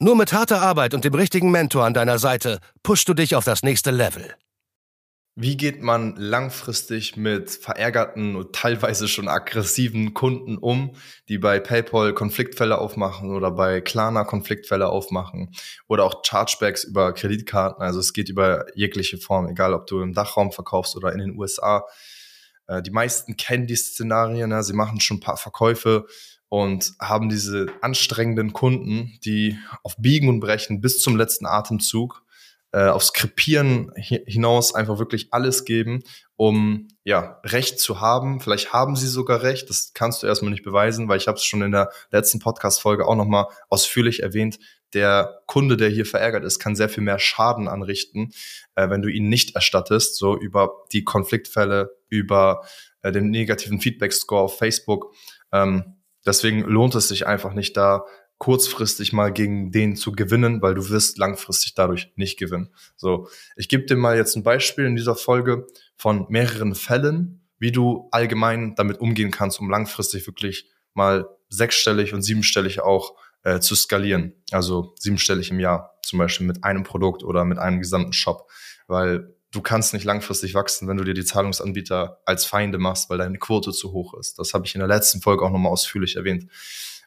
Nur mit harter Arbeit und dem richtigen Mentor an deiner Seite pushst du dich auf das nächste Level. Wie geht man langfristig mit verärgerten und teilweise schon aggressiven Kunden um, die bei PayPal Konfliktfälle aufmachen oder bei Klarna Konfliktfälle aufmachen oder auch Chargebacks über Kreditkarten? Also es geht über jegliche Form, egal ob du im Dachraum verkaufst oder in den USA. Äh, die meisten kennen die Szenarien, sie machen schon ein paar Verkäufe und haben diese anstrengenden Kunden, die auf Biegen und Brechen bis zum letzten Atemzug äh, aufs Krepieren hinaus einfach wirklich alles geben, um ja Recht zu haben. Vielleicht haben sie sogar Recht, das kannst du erstmal nicht beweisen, weil ich habe es schon in der letzten Podcast-Folge auch nochmal ausführlich erwähnt. Der Kunde, der hier verärgert ist, kann sehr viel mehr Schaden anrichten, äh, wenn du ihn nicht erstattest, so über die Konfliktfälle, über äh, den negativen Feedback-Score auf Facebook. Ähm, Deswegen lohnt es sich einfach nicht da kurzfristig mal gegen den zu gewinnen, weil du wirst langfristig dadurch nicht gewinnen. So, ich gebe dir mal jetzt ein Beispiel in dieser Folge von mehreren Fällen, wie du allgemein damit umgehen kannst, um langfristig wirklich mal sechsstellig und siebenstellig auch äh, zu skalieren. Also siebenstellig im Jahr, zum Beispiel mit einem Produkt oder mit einem gesamten Shop. Weil du kannst nicht langfristig wachsen, wenn du dir die Zahlungsanbieter als Feinde machst, weil deine Quote zu hoch ist. Das habe ich in der letzten Folge auch nochmal ausführlich erwähnt.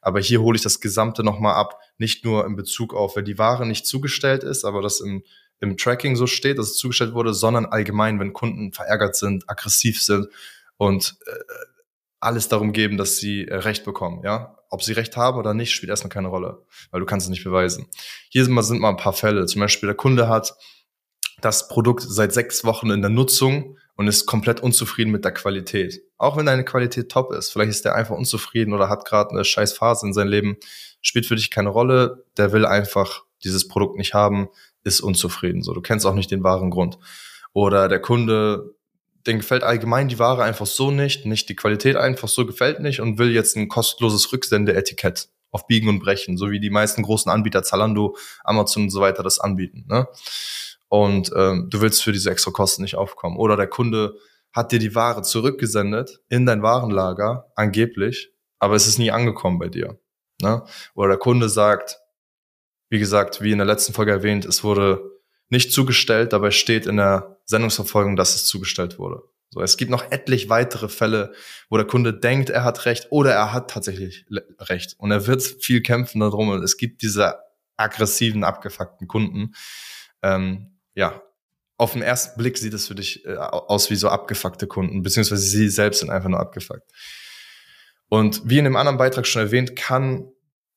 Aber hier hole ich das Gesamte nochmal ab, nicht nur in Bezug auf, wenn die Ware nicht zugestellt ist, aber das im, im Tracking so steht, dass es zugestellt wurde, sondern allgemein, wenn Kunden verärgert sind, aggressiv sind und äh, alles darum geben, dass sie äh, Recht bekommen, ja. Ob sie Recht haben oder nicht, spielt erstmal keine Rolle, weil du kannst es nicht beweisen. Hier sind mal, sind mal ein paar Fälle. Zum Beispiel der Kunde hat das Produkt seit sechs Wochen in der Nutzung und ist komplett unzufrieden mit der Qualität. Auch wenn deine Qualität top ist. Vielleicht ist der einfach unzufrieden oder hat gerade eine scheiß Phase in seinem Leben. Spielt für dich keine Rolle. Der will einfach dieses Produkt nicht haben, ist unzufrieden. So, du kennst auch nicht den wahren Grund. Oder der Kunde, den gefällt allgemein die Ware einfach so nicht, nicht die Qualität einfach so gefällt nicht und will jetzt ein kostenloses Rücksendeetikett auf Biegen und Brechen, so wie die meisten großen Anbieter, Zalando, Amazon und so weiter das anbieten. Ne? Und ähm, du willst für diese extra Kosten nicht aufkommen. Oder der Kunde hat dir die Ware zurückgesendet in dein Warenlager, angeblich, aber es ist nie angekommen bei dir. Ne? Oder der Kunde sagt, wie gesagt, wie in der letzten Folge erwähnt, es wurde nicht zugestellt, dabei steht in der Sendungsverfolgung, dass es zugestellt wurde. So, es gibt noch etlich weitere Fälle, wo der Kunde denkt, er hat recht oder er hat tatsächlich recht. Und er wird viel kämpfen darum. Und es gibt diese aggressiven, abgefuckten Kunden, ähm, ja, auf den ersten Blick sieht es für dich äh, aus wie so abgefuckte Kunden, beziehungsweise sie selbst sind einfach nur abgefuckt. Und wie in dem anderen Beitrag schon erwähnt, kann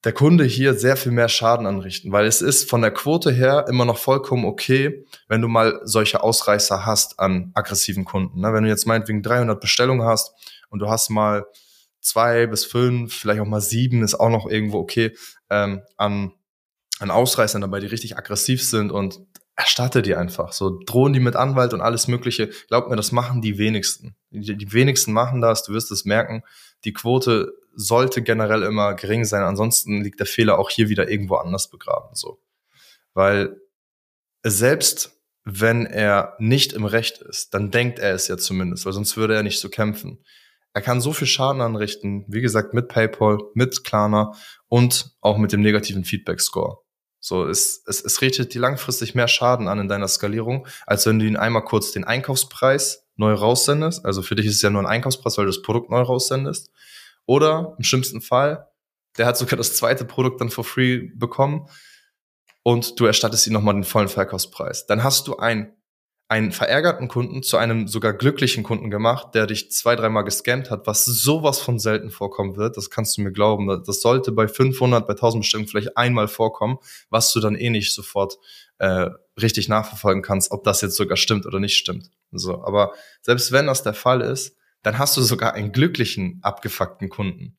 der Kunde hier sehr viel mehr Schaden anrichten, weil es ist von der Quote her immer noch vollkommen okay, wenn du mal solche Ausreißer hast an aggressiven Kunden. Ne? Wenn du jetzt meinetwegen 300 Bestellungen hast und du hast mal zwei bis fünf, vielleicht auch mal sieben, ist auch noch irgendwo okay, ähm, an, an Ausreißern dabei, die richtig aggressiv sind und erstatte die einfach. So drohen die mit Anwalt und alles Mögliche. Glaub mir, das machen die wenigsten. Die, die wenigsten machen das, du wirst es merken. Die Quote sollte generell immer gering sein. Ansonsten liegt der Fehler auch hier wieder irgendwo anders begraben. So. Weil selbst wenn er nicht im Recht ist, dann denkt er es ja zumindest, weil sonst würde er nicht so kämpfen. Er kann so viel Schaden anrichten, wie gesagt, mit PayPal, mit Klarna und auch mit dem negativen Feedback-Score. So, es, es, es richtet dir langfristig mehr Schaden an in deiner Skalierung, als wenn du ihn einmal kurz den Einkaufspreis neu raussendest. Also für dich ist es ja nur ein Einkaufspreis, weil du das Produkt neu raussendest. Oder im schlimmsten Fall, der hat sogar das zweite Produkt dann for free bekommen und du erstattest ihm nochmal den vollen Verkaufspreis. Dann hast du ein einen verärgerten Kunden zu einem sogar glücklichen Kunden gemacht, der dich zwei, dreimal gescammt hat, was sowas von selten vorkommen wird. Das kannst du mir glauben. Das sollte bei 500, bei 1000 Bestellungen vielleicht einmal vorkommen, was du dann eh nicht sofort äh, richtig nachverfolgen kannst, ob das jetzt sogar stimmt oder nicht stimmt. So, aber selbst wenn das der Fall ist, dann hast du sogar einen glücklichen, abgefuckten Kunden.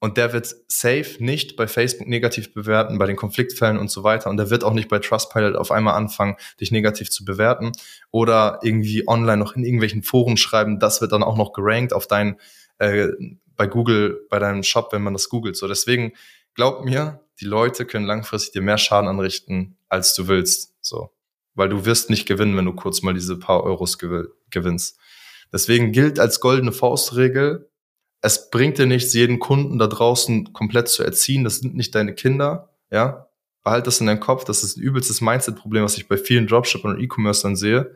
Und der wird safe nicht bei Facebook negativ bewerten, bei den Konfliktfällen und so weiter. Und der wird auch nicht bei Trustpilot auf einmal anfangen, dich negativ zu bewerten oder irgendwie online noch in irgendwelchen Foren schreiben. Das wird dann auch noch gerankt auf deinen, äh, bei Google, bei deinem Shop, wenn man das googelt. So, deswegen glaub mir, die Leute können langfristig dir mehr Schaden anrichten, als du willst. So, weil du wirst nicht gewinnen, wenn du kurz mal diese paar Euros gewinnst. Deswegen gilt als goldene Faustregel, es bringt dir nichts, jeden Kunden da draußen komplett zu erziehen. Das sind nicht deine Kinder, ja. Behalt das in deinem Kopf. Das ist ein übelstes Mindset-Problem, was ich bei vielen Dropshippern und E-Commercern sehe.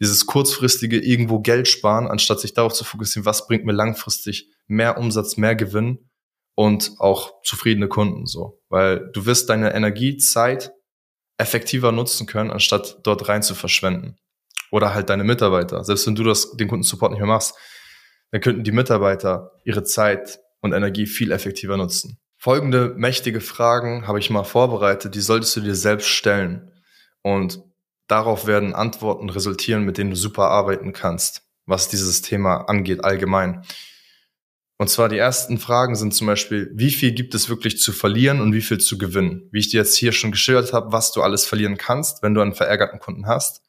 Dieses kurzfristige irgendwo Geld sparen, anstatt sich darauf zu fokussieren, was bringt mir langfristig mehr Umsatz, mehr Gewinn und auch zufriedene Kunden, so. Weil du wirst deine Energie, Zeit effektiver nutzen können, anstatt dort rein zu verschwenden. Oder halt deine Mitarbeiter. Selbst wenn du das, den Kundensupport nicht mehr machst, dann könnten die Mitarbeiter ihre Zeit und Energie viel effektiver nutzen. Folgende mächtige Fragen habe ich mal vorbereitet, die solltest du dir selbst stellen. Und darauf werden Antworten resultieren, mit denen du super arbeiten kannst, was dieses Thema angeht allgemein. Und zwar die ersten Fragen sind zum Beispiel, wie viel gibt es wirklich zu verlieren und wie viel zu gewinnen? Wie ich dir jetzt hier schon geschildert habe, was du alles verlieren kannst, wenn du einen verärgerten Kunden hast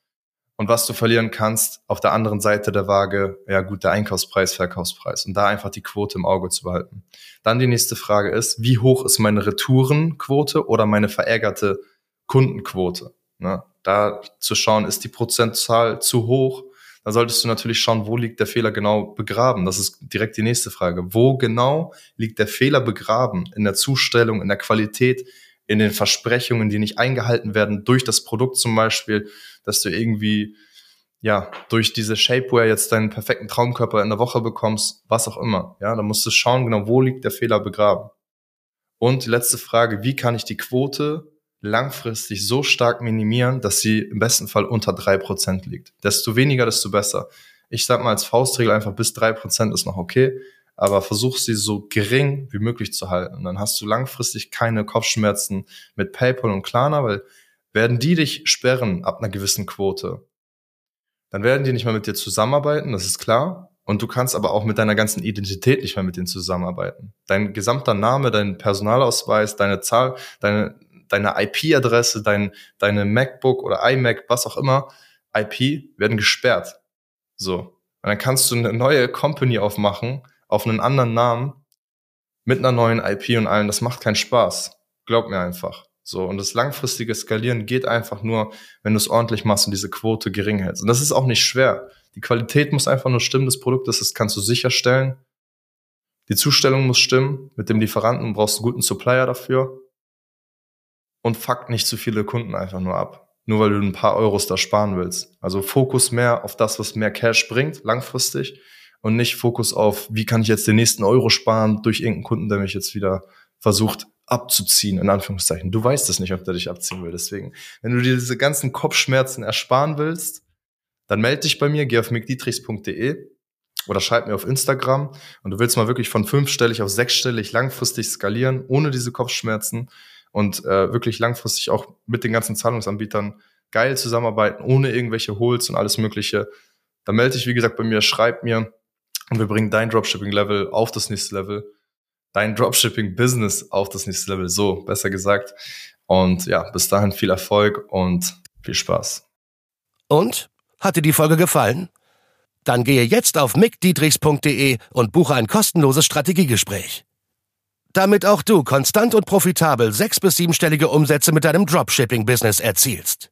und was du verlieren kannst auf der anderen Seite der Waage, ja gut, der Einkaufspreis, Verkaufspreis und da einfach die Quote im Auge zu behalten. Dann die nächste Frage ist, wie hoch ist meine Retourenquote oder meine verärgerte Kundenquote? Ne? Da zu schauen, ist die Prozentzahl zu hoch? Da solltest du natürlich schauen, wo liegt der Fehler genau begraben. Das ist direkt die nächste Frage. Wo genau liegt der Fehler begraben? In der Zustellung, in der Qualität, in den Versprechungen, die nicht eingehalten werden durch das Produkt zum Beispiel, dass du irgendwie ja, durch diese Shapewear jetzt deinen perfekten Traumkörper in der Woche bekommst, was auch immer. Ja, da musst du schauen, genau, wo liegt der Fehler begraben. Und die letzte Frage, wie kann ich die Quote langfristig so stark minimieren, dass sie im besten Fall unter drei Prozent liegt? Desto weniger, desto besser. Ich sag mal als Faustregel einfach bis drei Prozent ist noch okay aber versuch sie so gering wie möglich zu halten. dann hast du langfristig keine Kopfschmerzen mit PayPal und Klarna, weil werden die dich sperren ab einer gewissen Quote, dann werden die nicht mehr mit dir zusammenarbeiten, das ist klar. Und du kannst aber auch mit deiner ganzen Identität nicht mehr mit denen zusammenarbeiten. Dein gesamter Name, dein Personalausweis, deine Zahl, deine, deine IP-Adresse, dein, deine MacBook oder iMac, was auch immer, IP werden gesperrt. So. Und dann kannst du eine neue Company aufmachen, auf einen anderen Namen mit einer neuen IP und allem, das macht keinen Spaß. Glaub mir einfach. So, und das langfristige Skalieren geht einfach nur, wenn du es ordentlich machst und diese Quote gering hältst. Und das ist auch nicht schwer. Die Qualität muss einfach nur stimmen des Produktes, das kannst du sicherstellen. Die Zustellung muss stimmen, mit dem Lieferanten brauchst du einen guten Supplier dafür. Und fuck nicht zu viele Kunden einfach nur ab. Nur weil du ein paar Euros da sparen willst. Also Fokus mehr auf das, was mehr Cash bringt, langfristig und nicht Fokus auf, wie kann ich jetzt den nächsten Euro sparen durch irgendeinen Kunden, der mich jetzt wieder versucht abzuziehen, in Anführungszeichen. Du weißt es nicht, ob der dich abziehen will. Deswegen, wenn du dir diese ganzen Kopfschmerzen ersparen willst, dann melde dich bei mir, geh auf mickdietrichs.de oder schreib mir auf Instagram und du willst mal wirklich von fünfstellig auf sechsstellig langfristig skalieren, ohne diese Kopfschmerzen und äh, wirklich langfristig auch mit den ganzen Zahlungsanbietern geil zusammenarbeiten, ohne irgendwelche Holes und alles Mögliche. Dann melde dich, wie gesagt, bei mir, schreib mir und wir bringen dein Dropshipping-Level auf das nächste Level, dein Dropshipping-Business auf das nächste Level, so besser gesagt. Und ja, bis dahin viel Erfolg und viel Spaß. Und? Hat dir die Folge gefallen? Dann gehe jetzt auf mickdietrichs.de und buche ein kostenloses Strategiegespräch. Damit auch du konstant und profitabel sechs- bis siebenstellige Umsätze mit deinem Dropshipping-Business erzielst.